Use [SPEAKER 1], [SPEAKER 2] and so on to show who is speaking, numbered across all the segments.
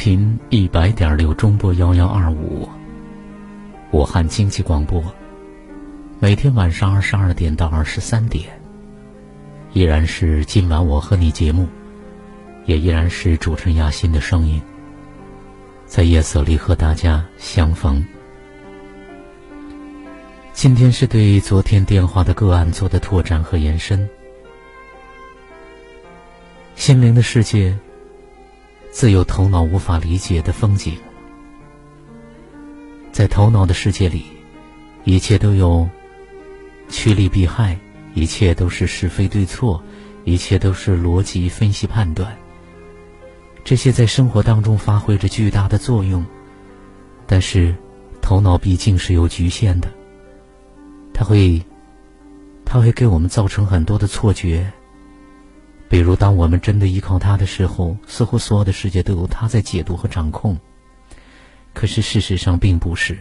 [SPEAKER 1] 频一百点六中波幺幺二五，武汉经济广播，每天晚上二十二点到二十三点，依然是今晚我和你节目，也依然是主持人亚欣的声音，在夜色里和大家相逢。今天是对昨天电话的个案做的拓展和延伸。心灵的世界，自有头脑无法理解的风景。在头脑的世界里，一切都有趋利避害，一切都是是非对错，一切都是逻辑分析判断。这些在生活当中发挥着巨大的作用，但是头脑毕竟是有局限的，它会，它会给我们造成很多的错觉。比如，当我们真的依靠他的时候，似乎所有的世界都由他在解读和掌控。可是事实上并不是，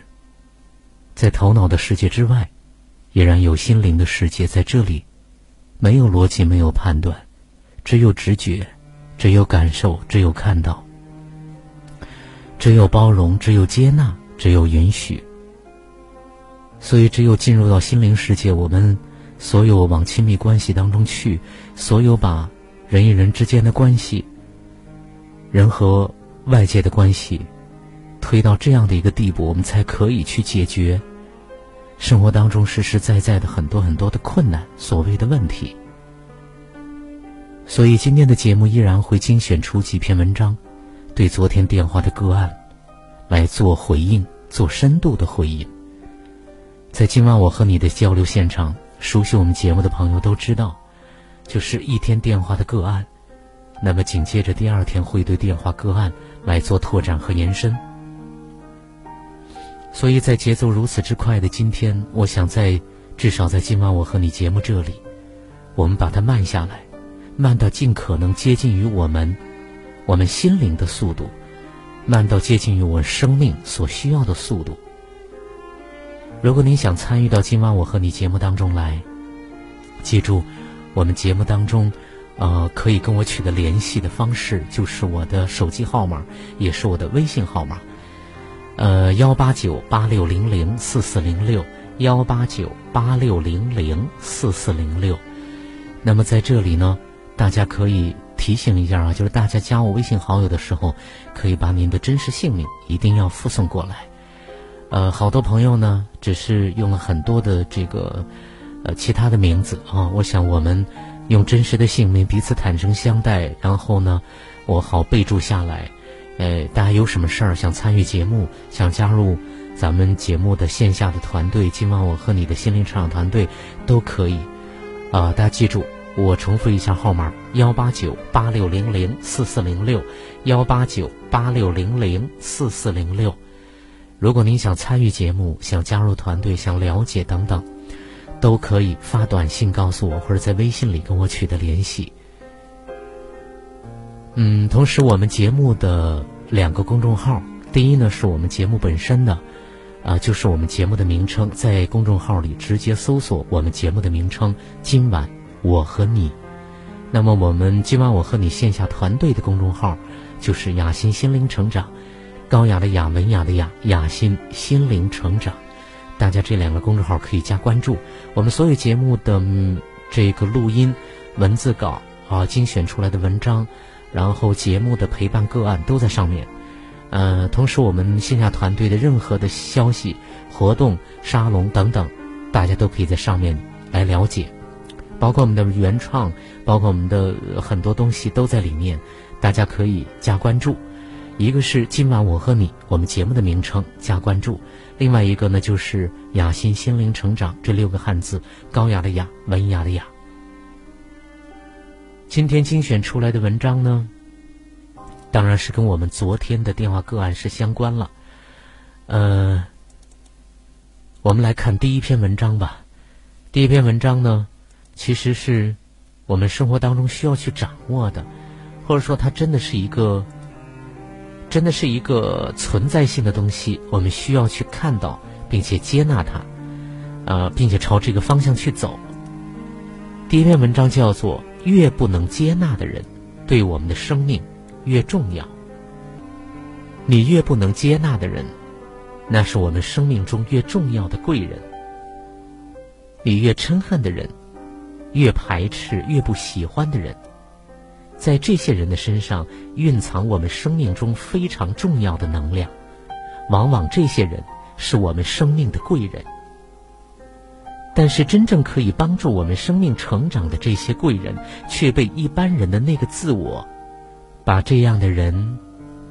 [SPEAKER 1] 在头脑的世界之外，依然有心灵的世界。在这里，没有逻辑，没有判断，只有直觉，只有感受，只有看到，只有包容，只有接纳，只有允许。所以，只有进入到心灵世界，我们所有往亲密关系当中去，所有把。人与人之间的关系，人和外界的关系，推到这样的一个地步，我们才可以去解决生活当中实实在在的很多很多的困难，所谓的问题。所以今天的节目依然会精选出几篇文章，对昨天电话的个案来做回应，做深度的回应。在今晚我和你的交流现场，熟悉我们节目的朋友都知道。就是一天电话的个案，那么紧接着第二天会对电话个案来做拓展和延伸。所以在节奏如此之快的今天，我想在至少在今晚我和你节目这里，我们把它慢下来，慢到尽可能接近于我们我们心灵的速度，慢到接近于我生命所需要的速度。如果您想参与到今晚我和你节目当中来，记住。我们节目当中，呃，可以跟我取得联系的方式，就是我的手机号码，也是我的微信号码，呃，幺八九八六零零四四零六，幺八九八六零零四四零六。那么在这里呢，大家可以提醒一下啊，就是大家加我微信好友的时候，可以把您的真实姓名一定要附送过来。呃，好多朋友呢，只是用了很多的这个。呃，其他的名字啊，我想我们用真实的姓名彼此坦诚相待，然后呢，我好备注下来。呃，大家有什么事儿想参与节目，想加入咱们节目的线下的团队，今晚我和你的心灵成长团队都可以。啊，大家记住，我重复一下号码：幺八九八六零零四四零六，幺八九八六零零四四零六。如果您想参与节目，想加入团队，想了解等等。都可以发短信告诉我，或者在微信里跟我取得联系。嗯，同时我们节目的两个公众号，第一呢是我们节目本身的，啊，就是我们节目的名称，在公众号里直接搜索我们节目的名称“今晚我和你”。那么我们今晚我和你线下团队的公众号，就是雅欣心灵成长，高雅的雅，文雅的雅，雅欣心灵成长。大家这两个公众号可以加关注，我们所有节目的这个录音、文字稿啊，精选出来的文章，然后节目的陪伴个案都在上面。呃，同时我们线下团队的任何的消息、活动、沙龙等等，大家都可以在上面来了解，包括我们的原创，包括我们的很多东西都在里面，大家可以加关注。一个是今晚我和你，我们节目的名称加关注；另外一个呢，就是雅心心灵成长这六个汉字，高雅的雅，文雅的雅。今天精选出来的文章呢，当然是跟我们昨天的电话个案是相关了。呃，我们来看第一篇文章吧。第一篇文章呢，其实是我们生活当中需要去掌握的，或者说它真的是一个。真的是一个存在性的东西，我们需要去看到，并且接纳它，呃，并且朝这个方向去走。第一篇文章叫做《越不能接纳的人，对我们的生命越重要》。你越不能接纳的人，那是我们生命中越重要的贵人。你越嗔恨的人，越排斥、越不喜欢的人。在这些人的身上蕴藏我们生命中非常重要的能量，往往这些人是我们生命的贵人。但是，真正可以帮助我们生命成长的这些贵人，却被一般人的那个自我，把这样的人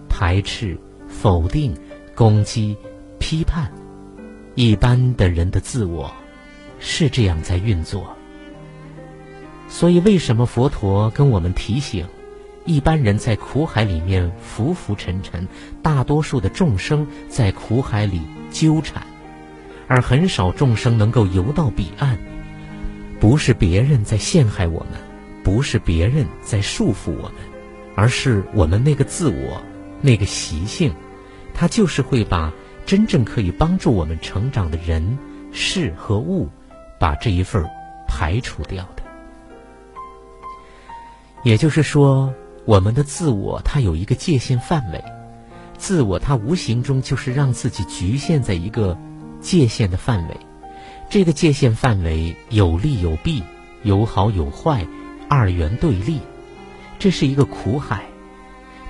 [SPEAKER 1] 排斥、否定、攻击、批判。一般的人的自我是这样在运作。所以，为什么佛陀跟我们提醒，一般人在苦海里面浮浮沉沉，大多数的众生在苦海里纠缠，而很少众生能够游到彼岸？不是别人在陷害我们，不是别人在束缚我们，而是我们那个自我、那个习性，它就是会把真正可以帮助我们成长的人、事和物，把这一份排除掉。也就是说，我们的自我它有一个界限范围，自我它无形中就是让自己局限在一个界限的范围。这个界限范围有利有弊，有好有坏，二元对立，这是一个苦海。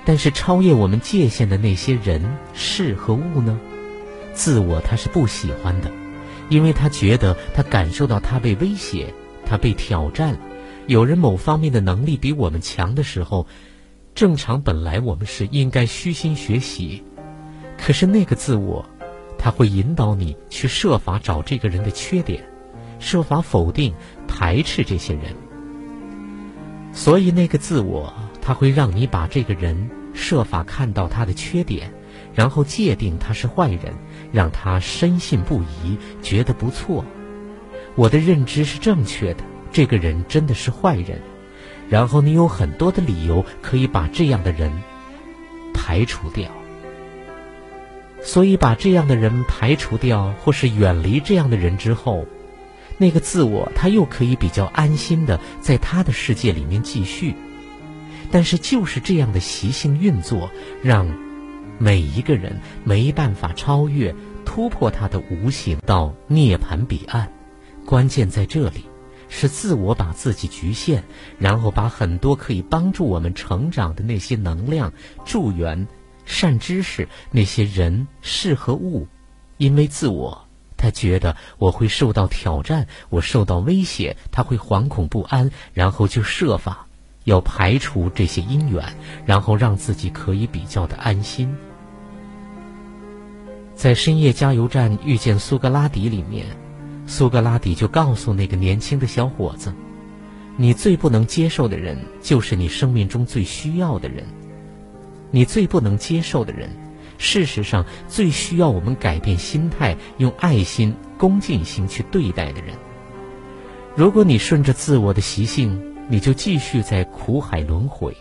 [SPEAKER 1] 但是超越我们界限的那些人事和物呢？自我他是不喜欢的，因为他觉得他感受到他被威胁，他被挑战。有人某方面的能力比我们强的时候，正常本来我们是应该虚心学习，可是那个自我，他会引导你去设法找这个人的缺点，设法否定、排斥这些人。所以那个自我，他会让你把这个人设法看到他的缺点，然后界定他是坏人，让他深信不疑，觉得不错。我的认知是正确的。这个人真的是坏人，然后你有很多的理由可以把这样的人排除掉。所以把这样的人排除掉，或是远离这样的人之后，那个自我他又可以比较安心的在他的世界里面继续。但是就是这样的习性运作，让每一个人没办法超越、突破他的无形到涅槃彼岸。关键在这里。是自我把自己局限，然后把很多可以帮助我们成长的那些能量、助缘、善知识、那些人事和物，因为自我，他觉得我会受到挑战，我受到威胁，他会惶恐不安，然后就设法要排除这些因缘，然后让自己可以比较的安心。在深夜加油站遇见苏格拉底里面。苏格拉底就告诉那个年轻的小伙子：“你最不能接受的人，就是你生命中最需要的人。你最不能接受的人，事实上最需要我们改变心态，用爱心、恭敬心去对待的人。如果你顺着自我的习性，你就继续在苦海轮回；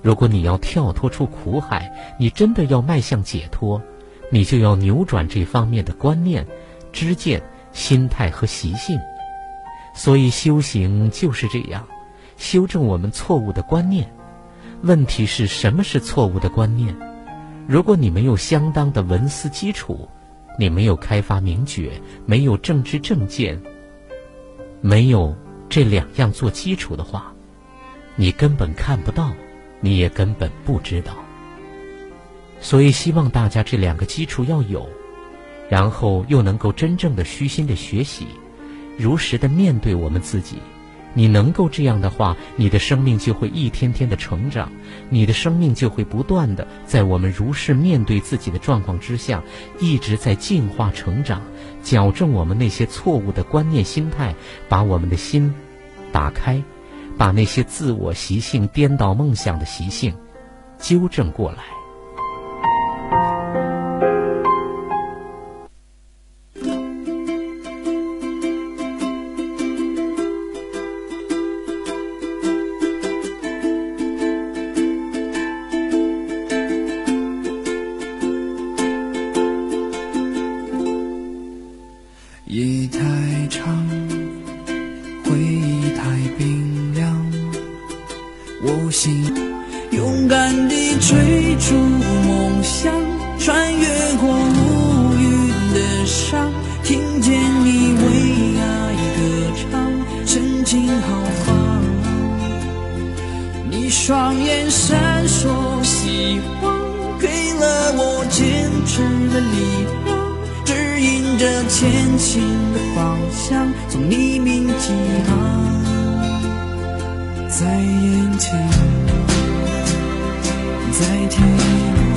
[SPEAKER 1] 如果你要跳脱出苦海，你真的要迈向解脱，你就要扭转这方面的观念、知见。”心态和习性，所以修行就是这样，修正我们错误的观念。问题是什么是错误的观念？如果你没有相当的文思基础，你没有开发明觉，没有正知正见，没有这两样做基础的话，你根本看不到，你也根本不知道。所以希望大家这两个基础要有。然后又能够真正的虚心的学习，
[SPEAKER 2] 如实的面对我们自己。你能够这样的话，你的生命就会一天天的成长，你的生命就会不断的在我们如实面对自己的状况之下，一直在进化成长，矫正我们那些错误的观念心态，把我们的心打开，把那些自我习性颠倒梦想的习性纠正过来。我心，勇敢地追逐梦想，穿越过乌云的伤，听见你为爱歌唱，深情豪放。你双眼闪烁希望，给了我坚持的力量，指引着前行的方向，从黎明起航。在眼前在天。边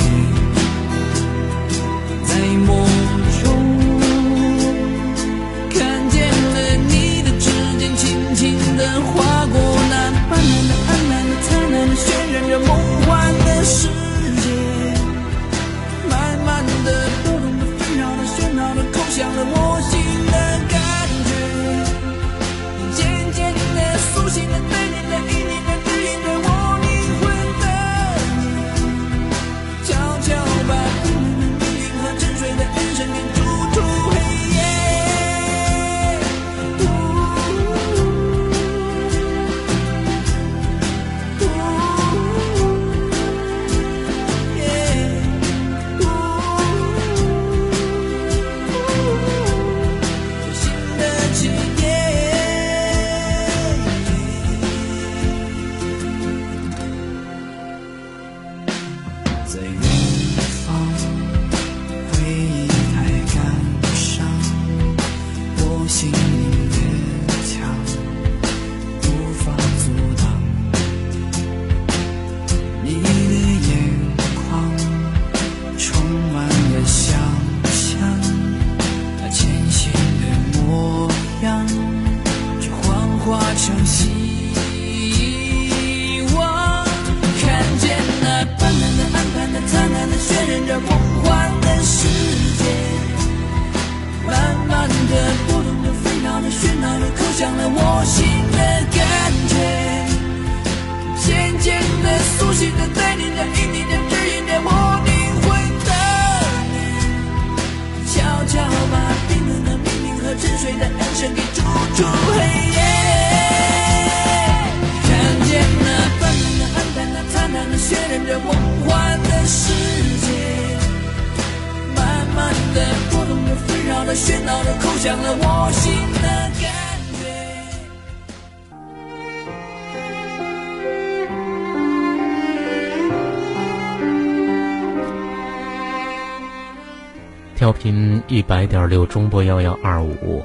[SPEAKER 2] 百点六中波幺幺二五，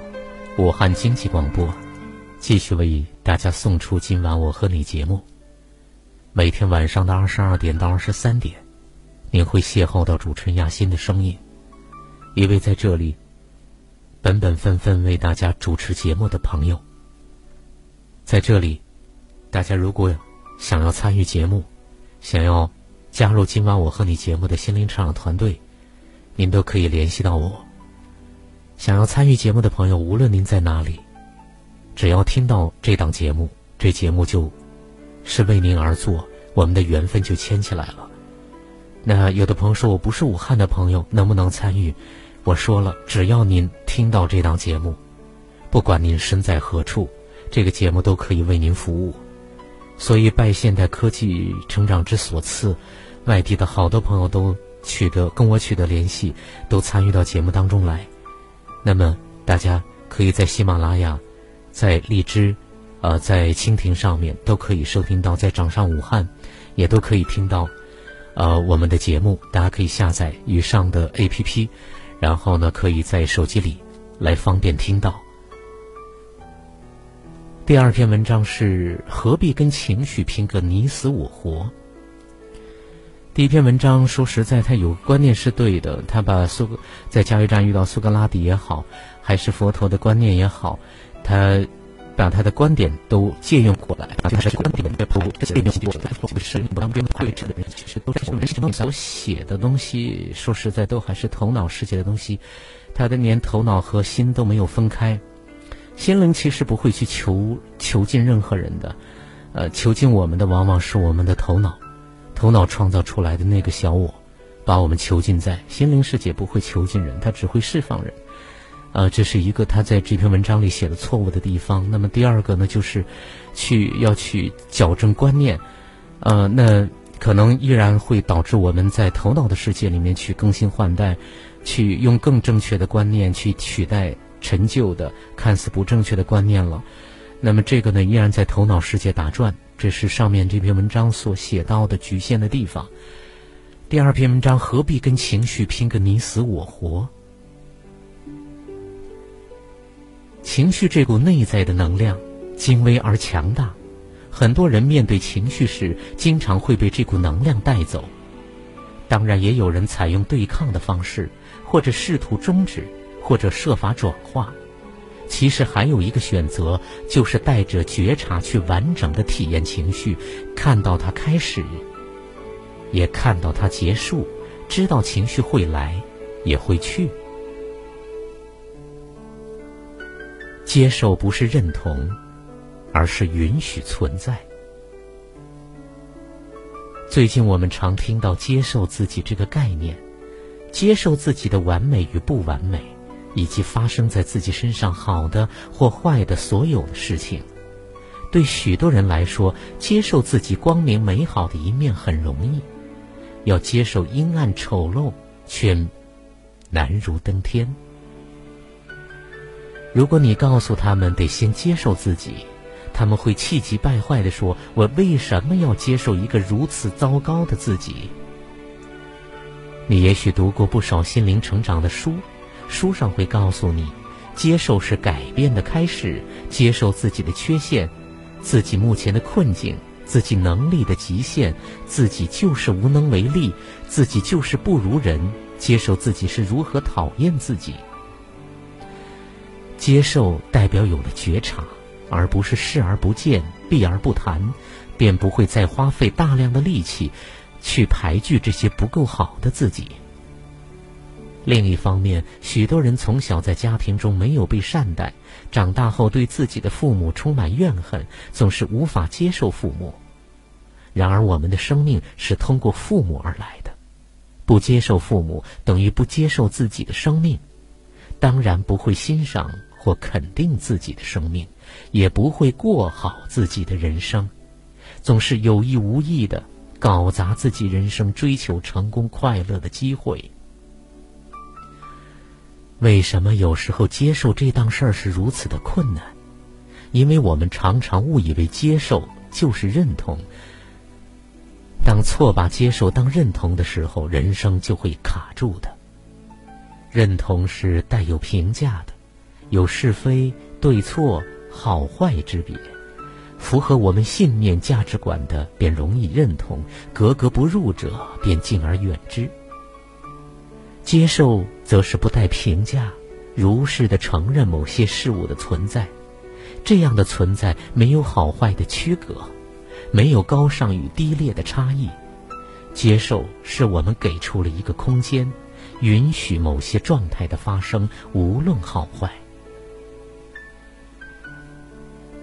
[SPEAKER 2] 武汉经济广播，继续为大家送出今晚我和你节目。每天晚上的二十二点到二十三点，您会邂逅到主持人亚欣的声音，一位在这里本本分分为大家主持节目的朋友。在这里，大家如果想要参与节目，想要加入今晚我和你节目的心灵成长团队。您都可以联系到我。想要参与节目的朋友，无论您在哪里，只要听到这档节目，这节目就是为您而做，我们的缘分就牵起来了。那有的朋友说我不是武汉的朋友，能不能参与？我说了，只要您听到这档节目，不管您身在何处，这个节目都可以为您服务。所以拜现代科技成长之所赐，外地的好多朋友都。取得跟我取得联系，都参与到节目当中来。那么大家可以在喜马拉雅、在荔枝、呃，在蜻蜓上面都可以收听到，在掌上武汉也都可以听到，呃，我们的节目。大家可以下载以上的 A P P，然后呢，可以在手机里来方便听到。
[SPEAKER 1] 第二篇文章是何必跟情绪拼个你死我活？第一篇文章说实在，他有观念是对的。他把苏格在加油站遇到苏格拉底也好，还是佛陀的观念也好，他把他的观点都借用过来。把他的观点不借用过来，不是当中绘制的人，其实都是人所写的东西。说实在，都还是头脑世界的东西。他的连头脑和心都没有分开。心灵其实不会去囚囚禁任何人的，呃，囚禁我们的往往是我们的头脑，头脑创造出来的那个小我，把我们囚禁在心灵世界不会囚禁人，他只会释放人，呃，这是一个他在这篇文章里写的错误的地方。那么第二个呢，就是去要去矫正观念，呃，那可能依然会导致我们在头脑的世界里面去更新换代，去用更正确的观念去取代。陈旧的、看似不正确的观念了，那么这个呢，依然在头脑世界打转，这是上面这篇文章所写到的局限的地方。第二篇文章何必跟情绪拼个你死我活？情绪这股内在的能量，精微而强大，很多人面对情绪时，经常会被这股能量带走。当然，也有人采用对抗的方式，或者试图终止。或者设法转化，其实还有一个选择，就是带着觉察去完整的体验情绪，看到它开始，也看到它结束，知道情绪会来，也会去。接受不是认同，而是允许存在。最近我们常听到“接受自己”这个概念，接受自己的完美与不完美。以及发生在自己身上好的或坏的所有的事情，对许多人来说，接受自己光明美好的一面很容易；要接受阴暗丑陋，却难如登天。如果你告诉他们得先接受自己，他们会气急败坏地说：“我为什么要接受一个如此糟糕的自己？”你也许读过不少心灵成长的书。书上会告诉你，接受是改变的开始，接受自己的缺陷，自己目前的困境，自己能力的极限，自己就是无能为力，自己就是不如人，接受自己是如何讨厌自己。接受代表有了觉察，而不是视而不见、避而不谈，便不会再花费大量的力气，去排拒这些不够好的自己。另一方面，许多人从小在家庭中没有被善待，长大后对自己的父母充满怨恨，总是无法接受父母。然而，我们的生命是通过父母而来的，不接受父母等于不接受自己的生命，当然不会欣赏或肯定自己的生命，也不会过好自己的人生，总是有意无意的搞砸自己人生追求成功快乐的机会。为什么有时候接受这档事儿是如此的困难？因为我们常常误以为接受就是认同。当错把接受当认同的时候，人生就会卡住的。认同是带有评价的，有是非对错、好坏之别。符合我们信念价值观的，便容易认同；格格不入者，便敬而远之。接受则是不带评价，如实的承认某些事物的存在。这样的存在没有好坏的区隔，没有高尚与低劣的差异。接受是我们给出了一个空间，允许某些状态的发生，无论好坏。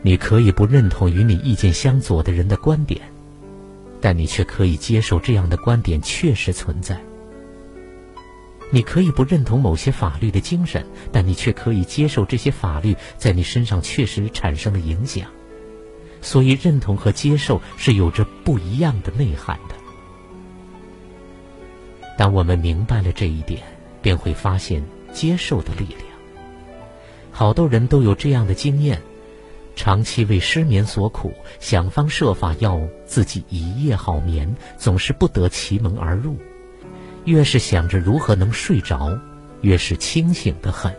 [SPEAKER 1] 你可以不认同与你意见相左的人的观点，但你却可以接受这样的观点确实存在。你可以不认同某些法律的精神，但你却可以接受这些法律在你身上确实产生了影响。所以，认同和接受是有着不一样的内涵的。当我们明白了这一点，便会发现接受的力量。好多人都有这样的经验：长期为失眠所苦，想方设法要自己一夜好眠，总是不得其门而入。越是想着如何能睡着，越是清醒的很。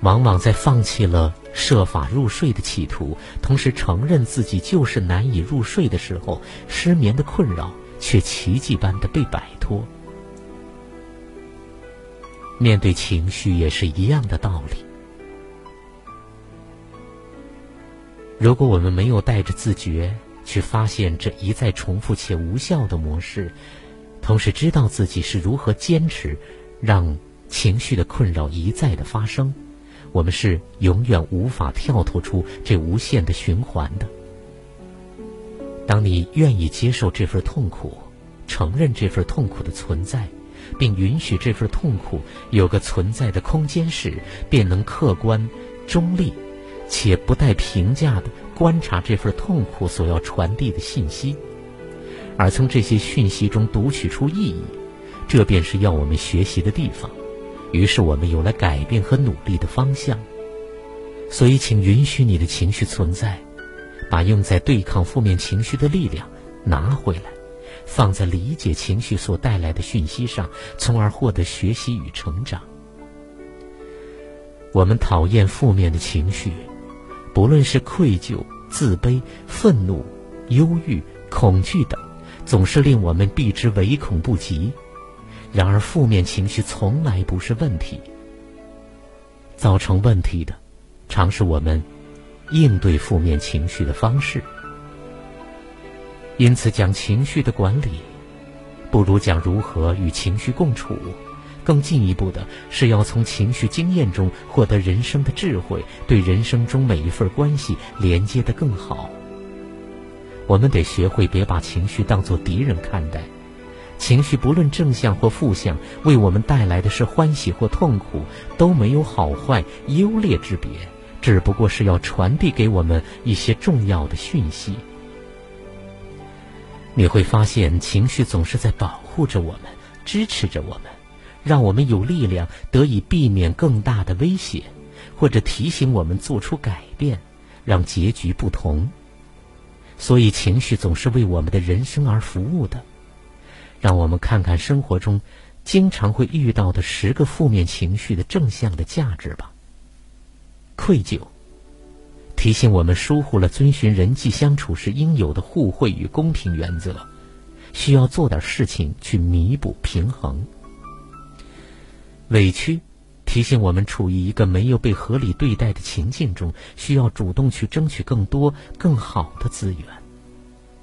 [SPEAKER 1] 往往在放弃了设法入睡的企图，同时承认自己就是难以入睡的时候，失眠的困扰却奇迹般的被摆脱。面对情绪也是一样的道理。如果我们没有带着自觉去发现这一再重复且无效的模式，同时知道自己是如何坚持让情绪的困扰一再的发生。我们是永远无法跳脱出这无限的循环的。当你愿意接受这份痛苦，承认这份痛苦的存在，并允许这份痛苦有个存在的空间时，便能客观、中立，且不带评价的观察这份痛苦所要传递的信息，而从这些讯息中读取出意义。这便是要我们学习的地方。于是我们有了改变和努力的方向，所以请允许你的情绪存在，把用在对抗负面情绪的力量拿回来，放在理解情绪所带来的讯息上，从而获得学习与成长。我们讨厌负面的情绪，不论是愧疚、自卑、愤怒、忧郁、恐惧等，总是令我们避之唯恐不及。然而，负面情绪从来不是问题。造成问题的，常是我们应对负面情绪的方式。因此，讲情绪的管理，不如讲如何与情绪共处。更进一步的是，要从情绪经验中获得人生的智慧，对人生中每一份关系连接的更好。我们得学会别把情绪当作敌人看待。情绪不论正向或负向，为我们带来的是欢喜或痛苦，都没有好坏优劣之别，只不过是要传递给我们一些重要的讯息。你会发现，情绪总是在保护着我们，支持着我们，让我们有力量得以避免更大的威胁，或者提醒我们做出改变，让结局不同。所以，情绪总是为我们的人生而服务的。让我们看看生活中经常会遇到的十个负面情绪的正向的价值吧。愧疚，提醒我们疏忽了遵循人际相处时应有的互惠与公平原则，需要做点事情去弥补平衡。委屈，提醒我们处于一个没有被合理对待的情境中，需要主动去争取更多更好的资源。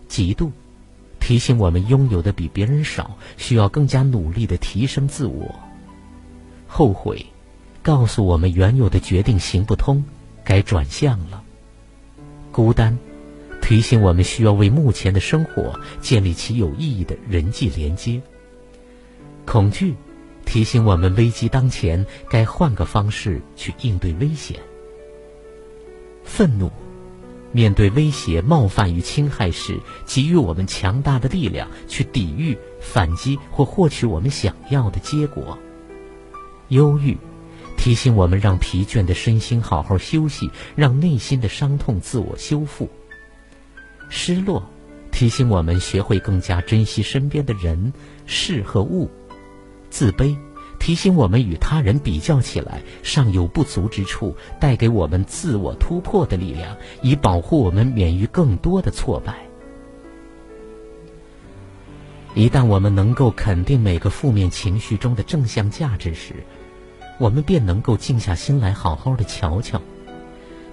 [SPEAKER 1] 嫉妒。提醒我们拥有的比别人少，需要更加努力的提升自我。后悔，告诉我们原有的决定行不通，该转向了。孤单，提醒我们需要为目前的生活建立起有意义的人际连接。恐惧，提醒我们危机当前，该换个方式去应对危险。愤怒。面对威胁、冒犯与侵害时，给予我们强大的力量去抵御、反击或获取我们想要的结果。忧郁，提醒我们让疲倦的身心好好休息，让内心的伤痛自我修复。失落，提醒我们学会更加珍惜身边的人、事和物。自卑。提醒我们与他人比较起来尚有不足之处，带给我们自我突破的力量，以保护我们免于更多的挫败。一旦我们能够肯定每个负面情绪中的正向价值时，我们便能够静下心来，好好的瞧瞧，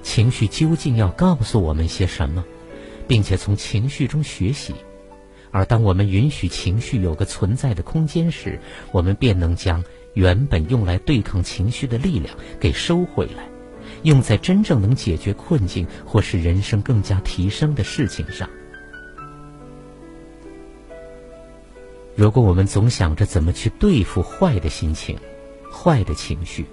[SPEAKER 1] 情绪究竟要告诉我们些什么，并且从情绪中学习。而当我们允许情绪有个存在的空间时，我们便能将。原本用来对抗情绪的力量，给收回来，用在真正能解决困境或是人生更加提升的事情上。如果我们总想着怎么去对付坏的心情、坏的情绪，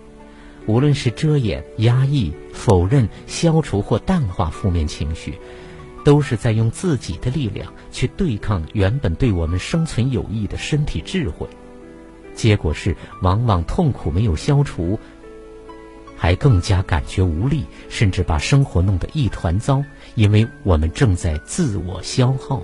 [SPEAKER 1] 无论是遮掩、压抑、否认、消除或淡化负面情绪，都是在用自己的力量去对抗原本对我们生存有益的身体智慧。结果是，往往痛苦没有消除，还更加感觉无力，甚至把生活弄得一团糟，因为我们正在自我消耗。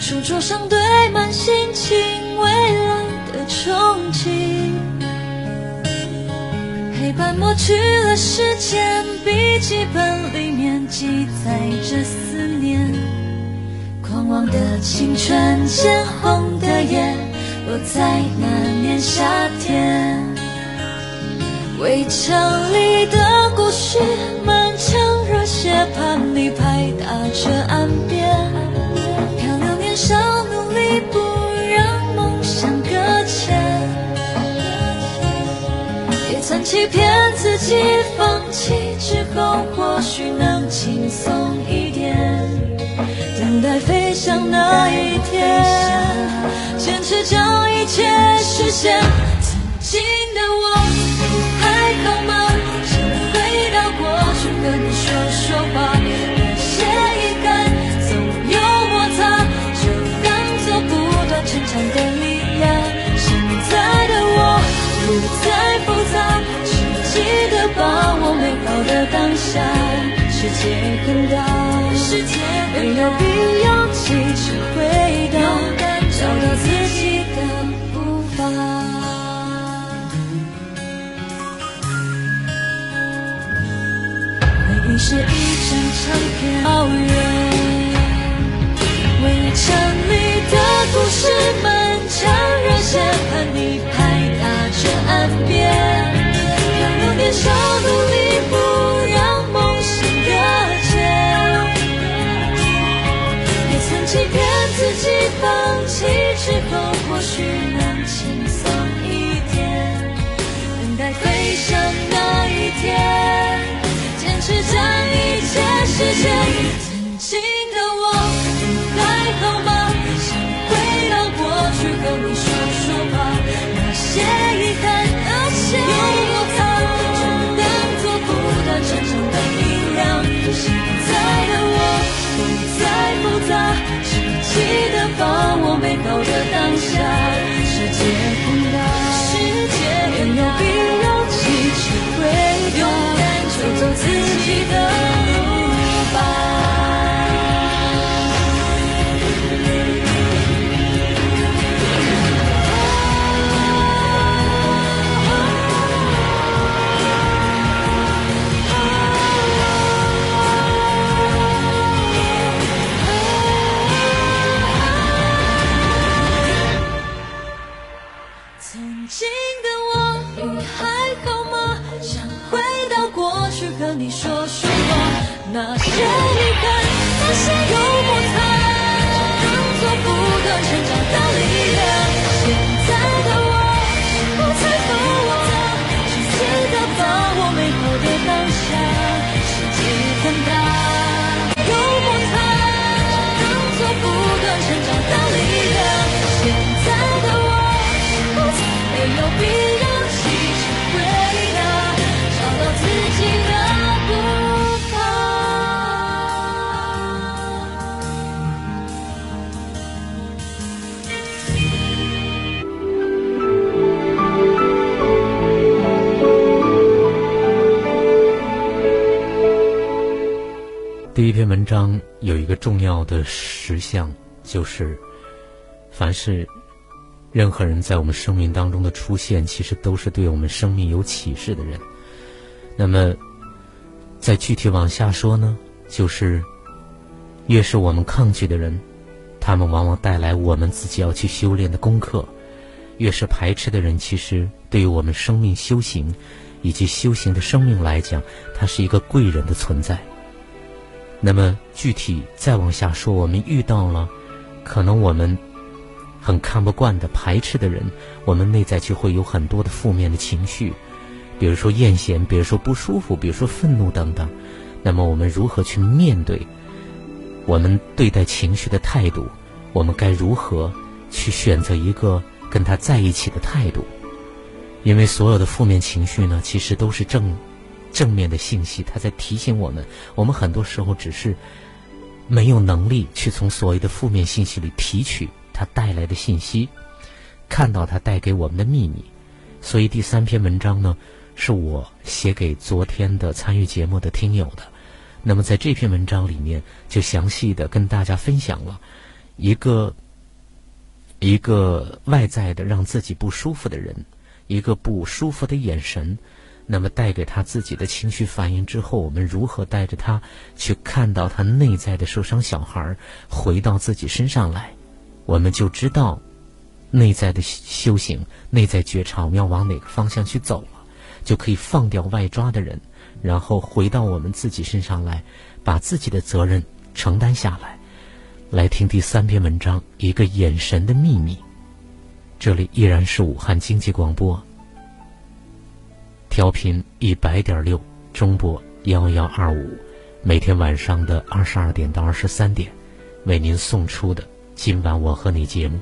[SPEAKER 3] 书桌上堆满心情未来的憧憬。黑板抹去了时间，笔记本里面记载着思念。狂妄的青春，鲜红的叶，落在那年夏天。围墙里的故事，满腔热血盼你拍打着岸边。少努力，不让梦想搁浅。也曾欺骗自己，放弃之后或许能轻松一点。等待飞翔那一天，坚持将一切实现。曾经的我还。好吗？想回到过去和你说说话，的力量。现在的我不再复杂，只记得把握美好的当下。世界很大，世界没有必要急着回答，找到自己的步伐。回忆是一张唱片，遥远。围墙里的故事，满腔热血，盼你拍打着岸边。漂流年少努力，不让梦醒搁浅。也曾欺骗自己，放弃之后或许能轻
[SPEAKER 1] 第一篇文章有一个重要的实相，就是凡是任何人在我们生命当中的出现，其实都是对我们生命有启示的人。那么，再具体往下说呢，就是越是我们抗拒的人，他们往往带来我们自己要去修炼的功课；越是排斥的人，其实对于我们生命修行以及修行的生命来讲，他是一个贵人的存在。那么具体再往下说，我们遇到了可能我们很看不惯的、排斥的人，我们内在就会有很多的负面的情绪，比如说厌嫌，比如说不舒服，比如说愤怒等等。那么我们如何去面对？我们对待情绪的态度，我们该如何去选择一个跟他在一起的态度？因为所有的负面情绪呢，其实都是正。正面的信息，它在提醒我们，我们很多时候只是没有能力去从所谓的负面信息里提取它带来的信息，看到它带给我们的秘密。所以第三篇文章呢，是我写给昨天的参与节目的听友的。那么在这篇文章里面，就详细的跟大家分享了一个一个外在的让自己不舒服的人，一个不舒服的眼神，那么带给他自己的情绪反应之后，我们如何带着他去看到他内在的受伤小孩回到自己身上来，我们就知道内在的修行、内在觉察，我们要往哪个方向去走了。就可以放掉外抓的人，然后回到我们自己身上来，把自己的责任承担下来。来听第三篇文章《一个眼神的秘密》。这里依然是武汉经济广播，调频一百点六，中波幺幺二五，每天晚上的二十二点到二十三点，为您送出的今晚我和你节目，《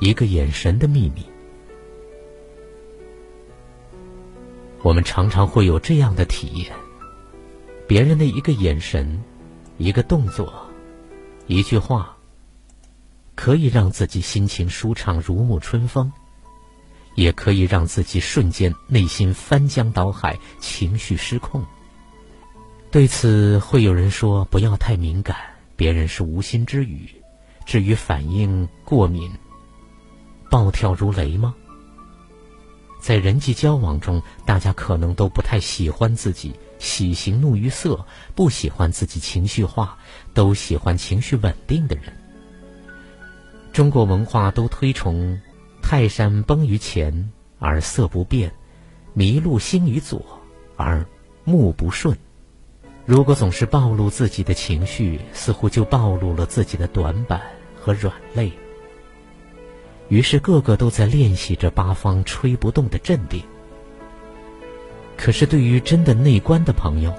[SPEAKER 1] 一个眼神的秘密》。我们常常会有这样的体验：别人的一个眼神、一个动作、一句话，可以让自己心情舒畅如沐春风，也可以让自己瞬间内心翻江倒海、情绪失控。对此，会有人说：“不要太敏感，别人是无心之语。”至于反应过敏、暴跳如雷吗？在人际交往中，大家可能都不太喜欢自己喜形怒于色，不喜欢自己情绪化，都喜欢情绪稳定的人。中国文化都推崇“泰山崩于前而色不变，麋鹿兴于左而目不顺”。如果总是暴露自己的情绪，似乎就暴露了自己的短板和软肋。于是，个个都在练习着八方吹不动的镇定。可是，对于真的内观的朋友，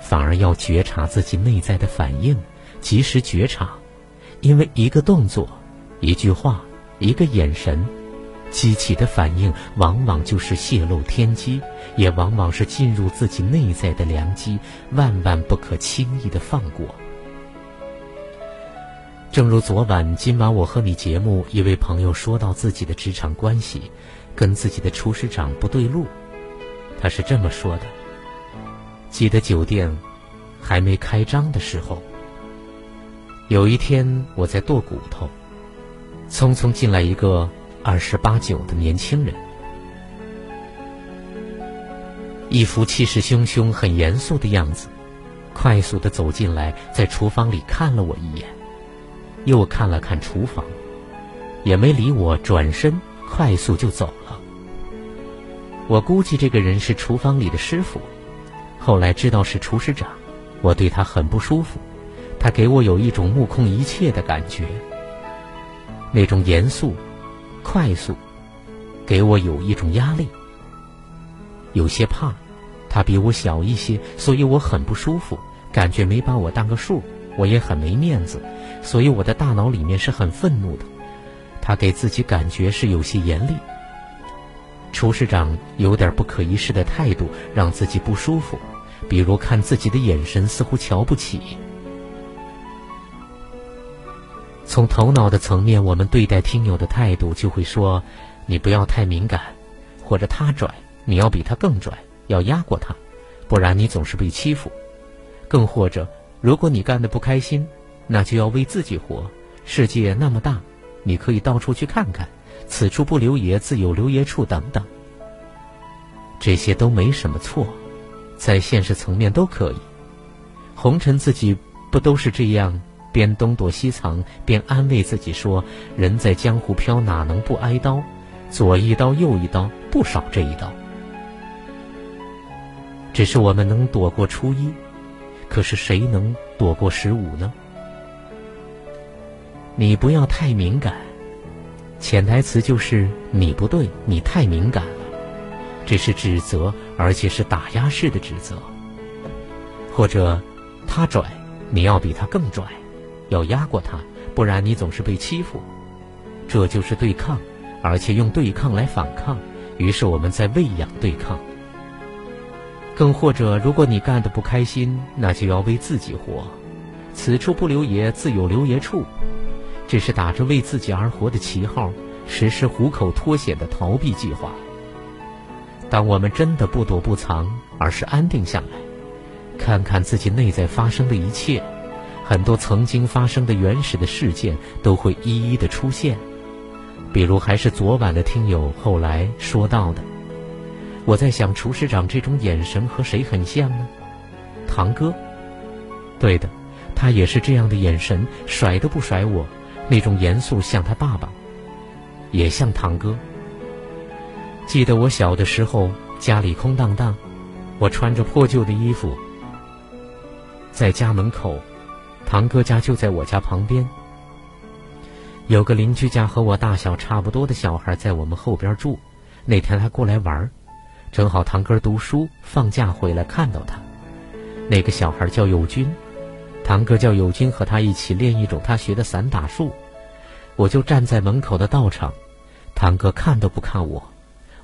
[SPEAKER 1] 反而要觉察自己内在的反应，及时觉察，因为一个动作、一句话、一个眼神，激起的反应，往往就是泄露天机，也往往是进入自己内在的良机，万万不可轻易的放过。正如昨晚、今晚我和你节目，一位朋友说到自己的职场关系，跟自己的厨师长不对路。他是这么说的：记得酒店还没开张的时候，有一天我在剁骨头，匆匆进来一个二十八九的年轻人，一副气势汹汹、很严肃的样子，快速的走进来，在厨房里看了我一眼。又看了看厨房，也没理我，转身快速就走了。我估计这个人是厨房里的师傅，后来知道是厨师长，我对他很不舒服，他给我有一种目空一切的感觉。那种严肃、快速，给我有一种压力，有些怕。他比我小一些，所以我很不舒服，感觉没把我当个数。我也很没面子，所以我的大脑里面是很愤怒的。他给自己感觉是有些严厉。厨师长有点不可一世的态度，让自己不舒服，比如看自己的眼神似乎瞧不起。从头脑的层面，我们对待听友的态度就会说：“你不要太敏感，或者他拽，你要比他更拽，要压过他，不然你总是被欺负。”更或者。如果你干的不开心，那就要为自己活。世界那么大，你可以到处去看看。此处不留爷，自有留爷处。等等，这些都没什么错，在现实层面都可以。红尘自己不都是这样，边东躲西藏，边安慰自己说：“人在江湖飘，哪能不挨刀？左一刀，右一刀，不少这一刀。”只是我们能躲过初一。可是谁能躲过十五呢？你不要太敏感，潜台词就是你不对，你太敏感了，这是指责，而且是打压式的指责。或者他拽，你要比他更拽，要压过他，不然你总是被欺负。这就是对抗，而且用对抗来反抗。于是我们在喂养对抗。更或者，如果你干的不开心，那就要为自己活。此处不留爷，自有留爷处。这是打着为自己而活的旗号，实施虎口脱险的逃避计划。当我们真的不躲不藏，而是安定下来，看看自己内在发生的一切，很多曾经发生的原始的事件都会一一的出现。比如，还是昨晚的听友后来说到的，我在想，厨师长这种眼神和谁很像呢？堂哥。对的，他也是这样的眼神，甩都不甩我，那种严肃像他爸爸，也像堂哥。记得我小的时候，家里空荡荡，我穿着破旧的衣服，在家门口，堂哥家就在我家旁边。有个邻居家和我大小差不多的小孩在我们后边住，那天他过来玩，正好堂哥读书放假回来看到他，那个小孩叫友军。堂哥叫友军和他一起练一种他学的散打术，我就站在门口的道场，堂哥看都不看我，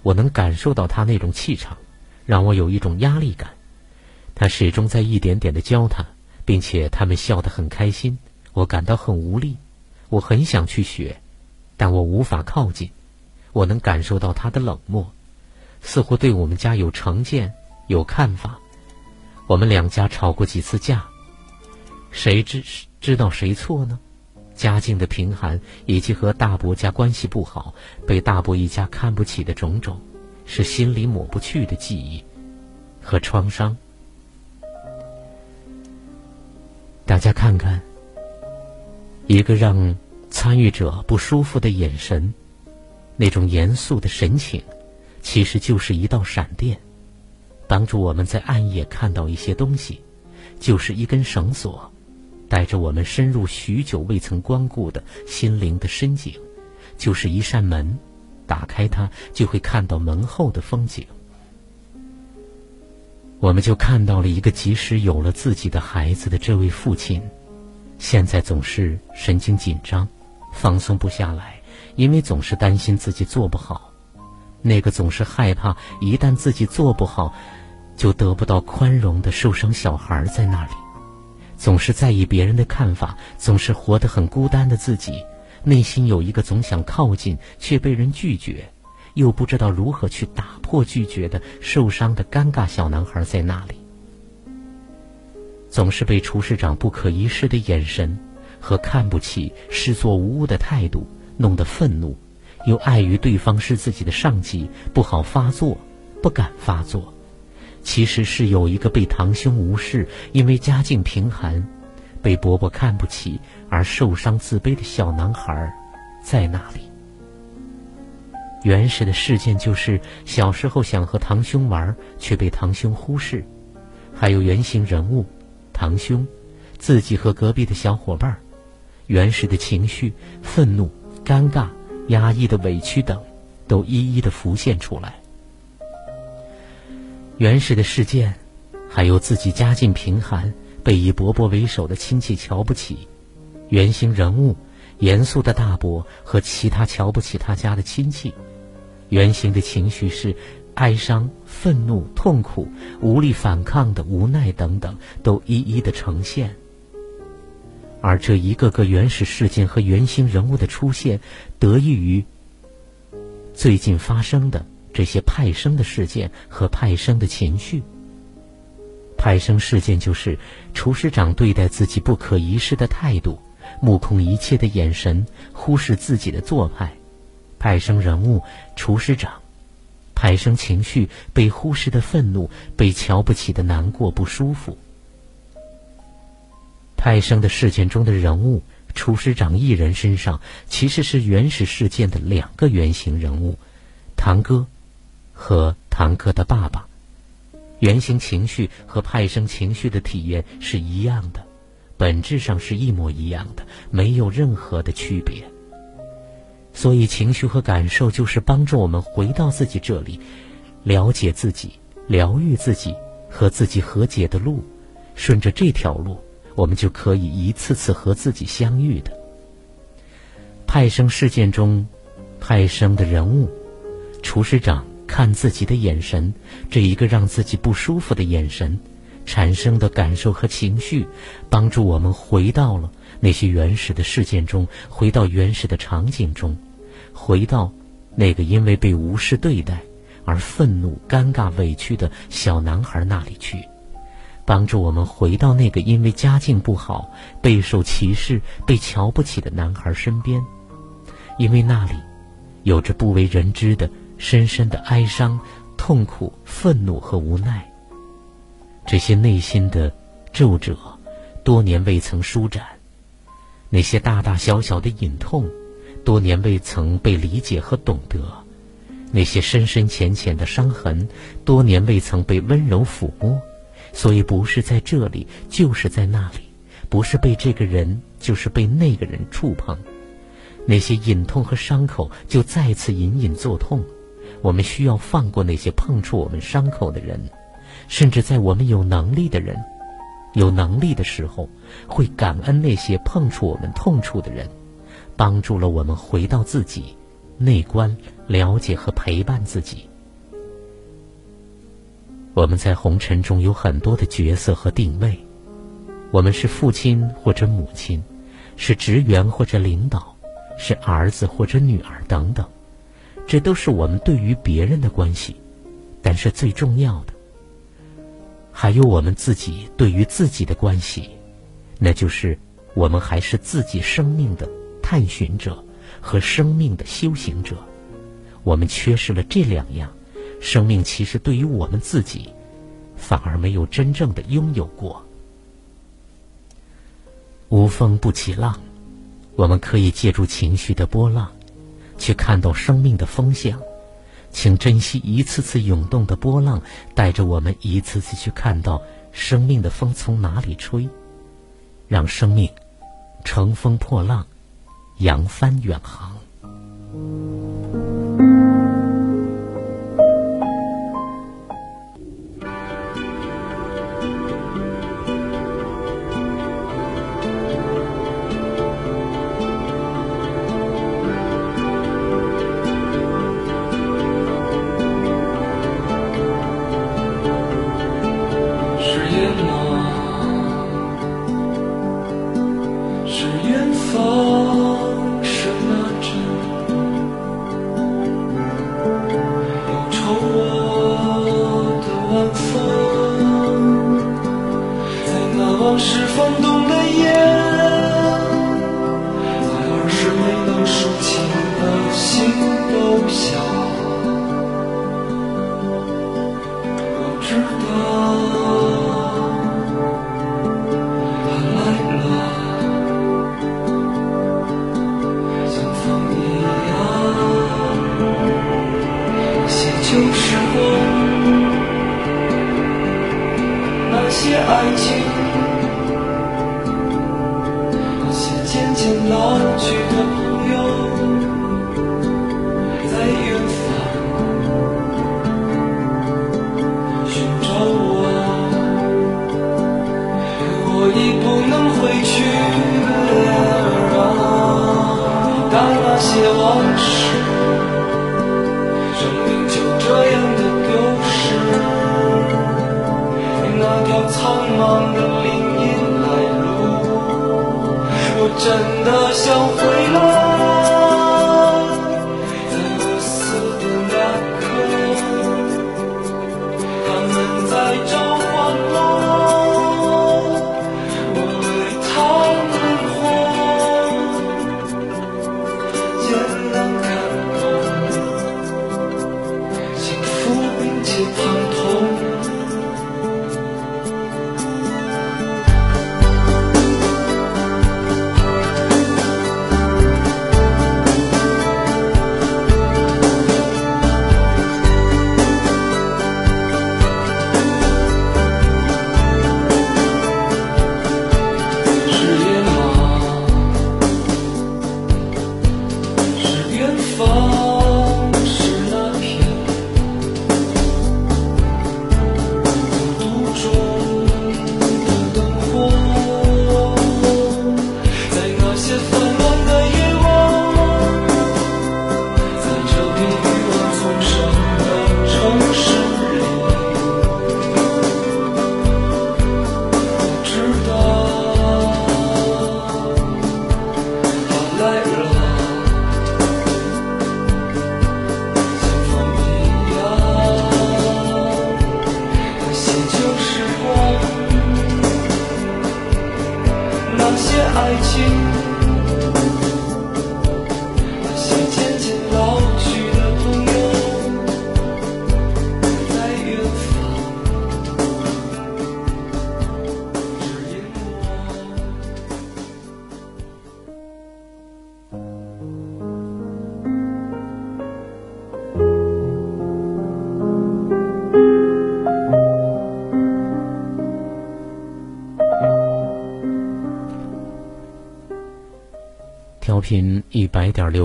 [SPEAKER 1] 我能感受到他那种气场，让我有一种压力感。他始终在一点点的教他，并且他们笑得很开心，我感到很无力，我很想去学，但我无法靠近，我能感受到他的冷漠，似乎对我们家有成见、有看法。我们两家吵过几次架。谁知知道谁错呢？家境的贫寒，以及和大伯家关系不好，被大伯一家看不起的种种，是心里抹不去的记忆和创伤。大家看看，一个让参与者不舒服的眼神，那种严肃的神情，其实就是一道闪电，帮助我们在暗夜看到一些东西，就是一根绳索。带着我们深入许久未曾光顾的心灵的深井，就是一扇门，打开它就会看到门后的风景。我们就看到了一个即使有了自己的孩子的这位父亲，现在总是神经紧张，放松不下来，因为总是担心自己做不好。那个总是害怕一旦自己做不好，就得不到宽容的受伤小孩在那里。总是在意别人的看法，总是活得很孤单的自己，内心有一个总想靠近却被人拒绝，又不知道如何去打破拒绝的受伤的尴尬小男孩在那里。总是被厨师长不可一世的眼神和看不起、视作无物的态度弄得愤怒，又碍于对方是自己的上级，不好发作，不敢发作。其实是有一个被堂兄无视，因为家境贫寒，被伯伯看不起而受伤自卑的小男孩，在那里。原始的事件就是小时候想和堂兄玩，却被堂兄忽视；还有原型人物，堂兄，自己和隔壁的小伙伴，原始的情绪、愤怒、尴尬、压抑的委屈等，都一一的浮现出来。原始的事件，还有自己家境贫寒，被以伯伯为首的亲戚瞧不起；原型人物，严肃的大伯和其他瞧不起他家的亲戚；原型的情绪是哀伤、愤怒、痛苦、无力反抗的无奈等等，都一一的呈现。而这一个个原始事件和原型人物的出现，得益于最近发生的。这些派生的事件和派生的情绪。派生事件就是厨师长对待自己不可一世的态度，目空一切的眼神，忽视自己的做派。派生人物厨师长，派生情绪被忽视的愤怒，被瞧不起的难过不舒服。派生的事件中的人物厨师长一人身上，其实是原始事件的两个原型人物，堂哥。和堂哥的爸爸，原型情绪和派生情绪的体验是一样的，本质上是一模一样的，没有任何的区别。所以，情绪和感受就是帮助我们回到自己这里，了解自己、疗愈自己和自己和解的路。顺着这条路，我们就可以一次次和自己相遇的。派生事件中，派生的人物，厨师长。看自己的眼神，这一个让自己不舒服的眼神，产生的感受和情绪，帮助我们回到了那些原始的事件中，回到原始的场景中，回到那个因为被无视对待而愤怒、尴尬、委屈的小男孩那里去，帮助我们回到那个因为家境不好、备受歧视、被瞧不起的男孩身边，因为那里有着不为人知的深深的哀伤、痛苦、愤怒和无奈。这些内心的皱褶，多年未曾舒展；那些大大小小的隐痛，多年未曾被理解和懂得。那些深深浅浅的伤痕，多年未曾被温柔抚摸，所以不是在这里，就是在那里；不是被这个人，就是被那个人触碰。那些隐痛和伤口就再次隐隐作痛。我们需要放过那些碰触我们伤口的人，甚至在我们有能力的人、有能力的时候，会感恩那些碰触我们痛处的人，帮助了我们回到自己。内观、了解和陪伴自己。我们在红尘中有很多的角色和定位，我们是父亲或者母亲，是职员或者领导，是儿子或者女儿等等，这都是我们对于别人的关系。但是最重要的，还有我们自己对于自己的关系，那就是我们还是自己生命的探寻者。和生命的修行者，我们缺失了这两样，生命其实对于我们自己，反而没有真正的拥有过。无风不起浪，我们可以借助情绪的波浪，去看到生命的风向。请珍惜一次次涌动的波浪，带着我们一次次去看到生命的风从哪里吹，让生命乘风破浪。扬帆远航。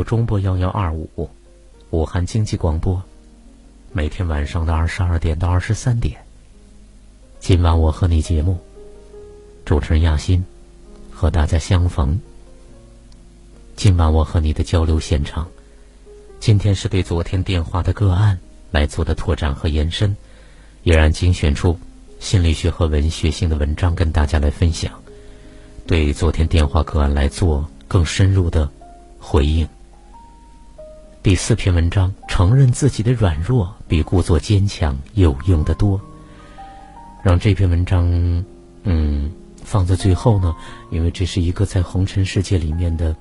[SPEAKER 1] 中波幺幺二五，武汉经济广播，每天晚上的二十二点到二十三点。今晚我和你节目，主持人亚欣和大家相逢。今晚我和你的交流现场，今天是对昨天电话的个案来做的拓展和延伸，依然精选出心理学和文学性的文章跟大家来分享，对昨天电话个案来做更深入的回应。第四篇文章：承认自己的软弱比故作坚强有用的多。让这篇文章，嗯，放在最后呢，因为这是一个在红尘世界里面的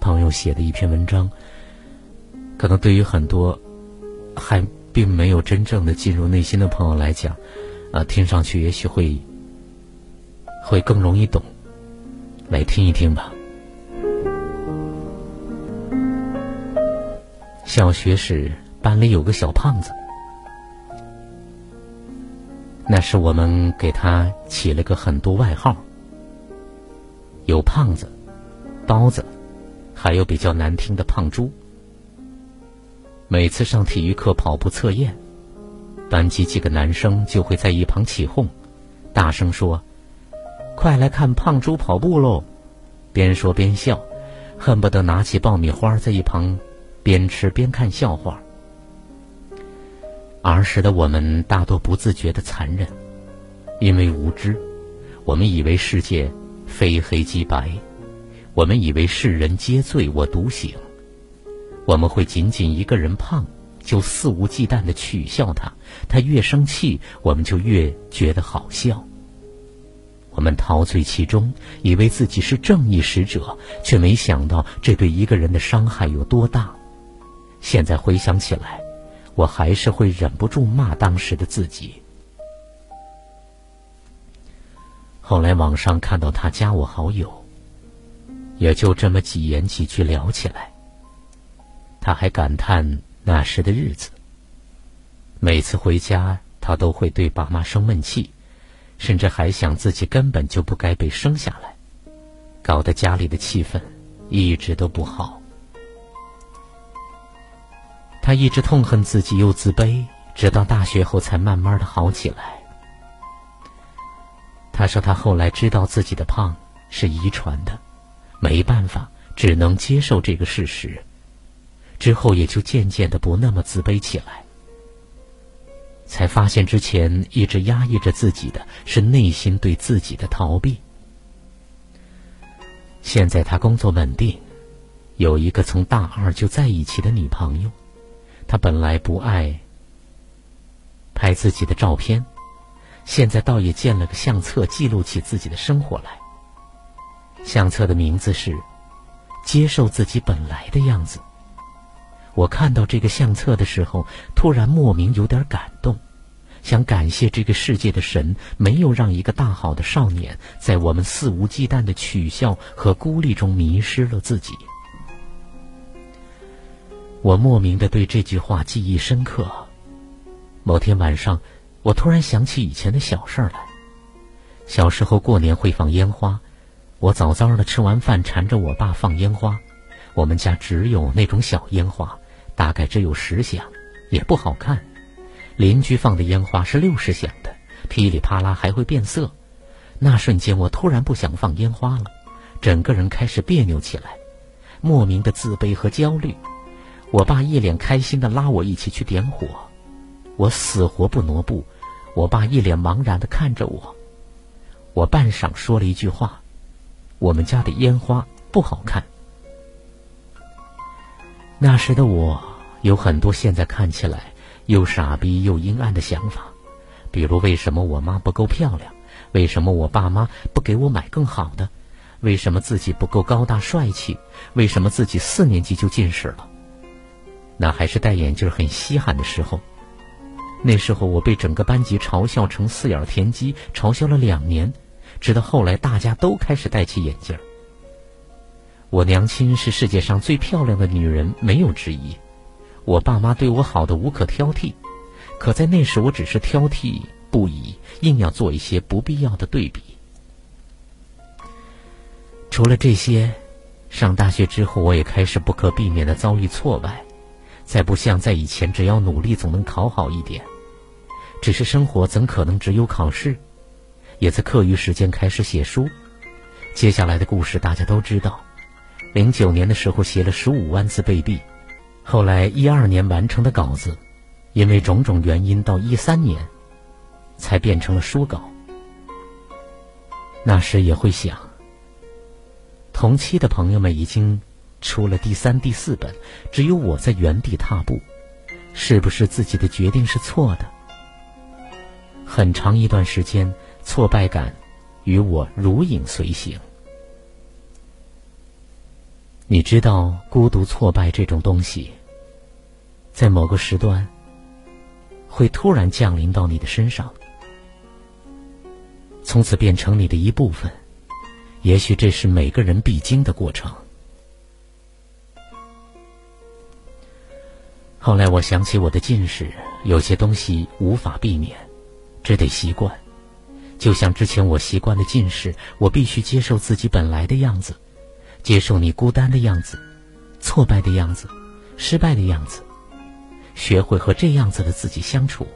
[SPEAKER 1] 朋友写的一篇文章，可能对于很多还并没有真正的进入内心的朋友来讲，啊，听上去也许会会更容易懂，来听一听吧。小学时，班里有个小胖子。那是我们给他起了个很多外号，有胖子、刀子，还有比较难听的胖猪。每次上体育课跑步测验，班级几个男生就会在一旁起哄，大声说：“快来看胖猪跑步喽！”边说边笑，恨不得拿起爆米花在一旁边吃边看笑话。儿时的我们大多不自觉的残忍，因为无知，我们以为世界非黑即白，我们以为世人皆醉我独醒，我们会仅仅一个人胖就肆无忌惮的取笑他，他越生气我们就越觉得好笑。我们陶醉其中，以为自己是正义使者，却没想到这对一个人的伤害有多大。现在回想起来。我还是会忍不住骂当时的自己。后来网上看到他加我好友，也就这么几言几句聊起来。他还感叹那时的日子。每次回家，他都会对爸妈生闷气，甚至还想自己根本就不该被生下来，搞得家里的气氛一直都不好。他一直痛恨自己又自卑，直到大学后才慢慢的好起来。他说他后来知道自己的胖是遗传的，没办法，只能接受这个事实。之后也就渐渐的不那么自卑起来，才发现之前一直压抑着自己的是内心对自己的逃避。现在他工作稳定，有一个从大二就在一起的女朋友。他本来不爱拍自己的照片，现在倒也建了个相册，记录起自己的生活来。相册的名字是“接受自己本来的样子”。我看到这个相册的时候，突然莫名有点感动，想感谢这个世界的神，没有让一个大好的少年在我们肆无忌惮的取笑和孤立中迷失了自己。我莫名的对这句话记忆深刻。某天晚上，我突然想起以前的小事儿来。小时候过年会放烟花，我早早的吃完饭，缠着我爸放烟花。我们家只有那种小烟花，大概只有十响，也不好看。邻居放的烟花是六十响的，噼里啪啦还会变色。那瞬间，我突然不想放烟花了，整个人开始别扭起来，莫名的自卑和焦虑。我爸一脸开心的拉我一起去点火，我死活不挪步。我爸一脸茫然的看着我，我半晌说了一句话：“我们家的烟花不好看。”那时的我有很多现在看起来又傻逼又阴暗的想法，比如为什么我妈不够漂亮？为什么我爸妈不给我买更好的？为什么自己不够高大帅气？为什么自己四年级就近视了？那还是戴眼镜很稀罕的时候，那时候我被整个班级嘲笑成四眼田鸡，嘲笑了两年，直到后来大家都开始戴起眼镜。我娘亲是世界上最漂亮的女人，没有之一。我爸妈对我好的无可挑剔，可在那时我只是挑剔不已，硬要做一些不必要的对比。除了这些，上大学之后，我也开始不可避免的遭遇挫败，再不像在以前，只要努力总能考好一点。只是生活怎可能只有考试？也在课余时间开始写书。接下来的故事大家都知道。零九年的时候写了十五万字备毕，后来一二年完成的稿子，因为种种原因，到一三年才变成了书稿。那时也会想，同期的朋友们已经出了第三、第四本，只有我在原地踏步，是不是自己的决定是错的？很长一段时间，挫败感与我如影随形。你知道，孤独、挫败这种东西，在某个时段会突然降临到你的身上，从此变成你的一部分。也许这是每个人必经的过程。后来我想起我的近视，有些东西无法避免，只得习惯。就像之前我习惯了近视，我必须接受自己本来的样子。接受你孤单的样子，挫败的样子，失败的样子，学会和这样子的自己相处。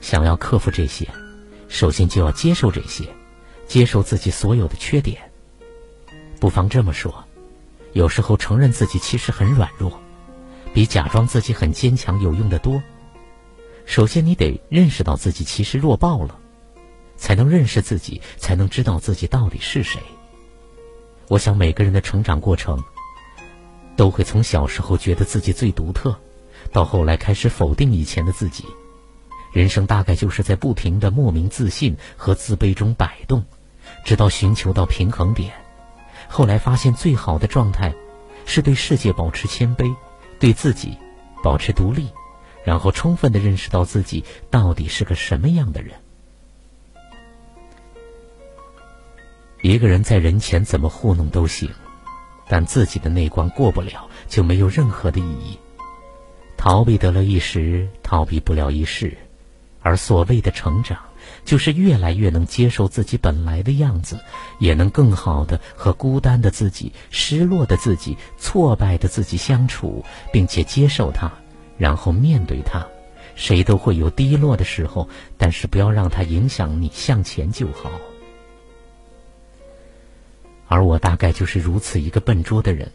[SPEAKER 1] 想要克服这些，首先就要接受这些，接受自己所有的缺点。不妨这么说，有时候承认自己其实很软弱，比假装自己很坚强有用的多。首先，你得认识到自己其实弱爆了，才能认识自己，才能知道自己到底是谁。我想每个人的成长过程，都会从小时候觉得自己最独特，到后来开始否定以前的自己。人生大概就是在不停的莫名自信和自卑中摆动，直到寻求到平衡点。后来发现最好的状态，是对世界保持谦卑，对自己保持独立，然后充分的认识到自己到底是个什么样的人。一个人在人前怎么糊弄都行，但自己的那关过不了，就没有任何的意义。逃避得了一时，逃避不了一世。而所谓的成长，就是越来越能接受自己本来的样子，也能更好的和孤单的自己、失落的自己、挫败的自己相处，并且接受它，然后面对它。谁都会有低落的时候，但是不要让它影响你向前就好。而我大概就是如此一个笨拙的人，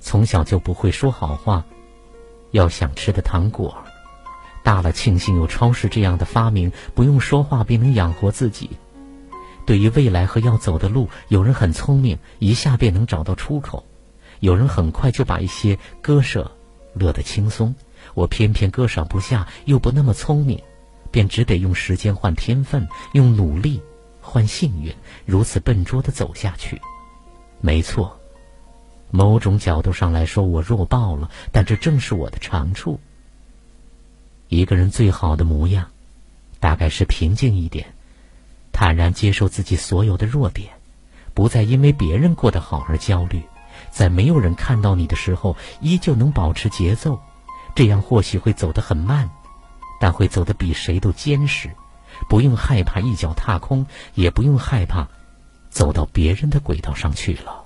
[SPEAKER 1] 从小就不会说好话，要想吃的糖果，大了庆幸有超市这样的发明，不用说话便能养活自己。对于未来和要走的路，有人很聪明，一下便能找到出口；有人很快就把一些割舍，乐得轻松。我偏偏割舍不下，又不那么聪明，便只得用时间换天分，用努力换幸运，如此笨拙的走下去。没错，某种角度上来说，我弱爆了，但这正是我的长处。一个人最好的模样，大概是平静一点，坦然接受自己所有的弱点，不再因为别人过得好而焦虑，在没有人看到你的时候，依旧能保持节奏。这样或许会走得很慢，但会走得比谁都坚实。不用害怕一脚踏空，也不用害怕。走到别人的轨道上去了。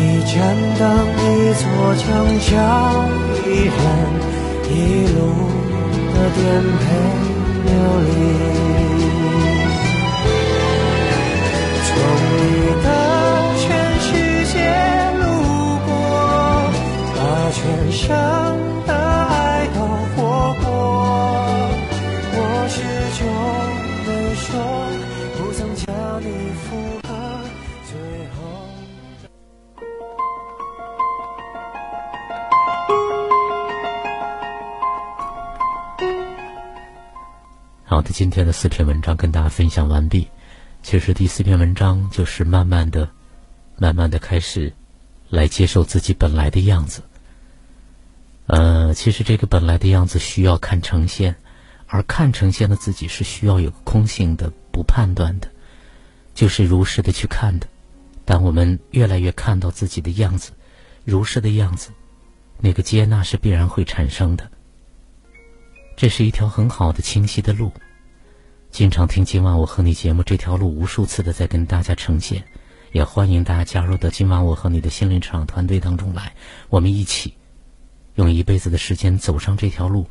[SPEAKER 4] 一盏灯，一座城，找一人，一路的颠沛流离，从你的全世界路过，把全
[SPEAKER 1] 盛的今天的四篇文章跟大家分享完毕。其实第四篇文章就是慢慢的、慢慢的开始来接受自己本来的样子。呃，其实这个本来的样子需要看呈现，而看呈现的自己是需要有空性的、不判断的，就是如实的去看的。当我们越来越看到自己的样子，如实的样子，那个接纳是必然会产生的。这是一条很好的、清晰的路。经常听今晚我和你节目，这条路无数次的在跟大家呈现，也欢迎大家加入到今晚我和你的心灵成长团队当中来，我们一起用一辈子的时间走上这条路。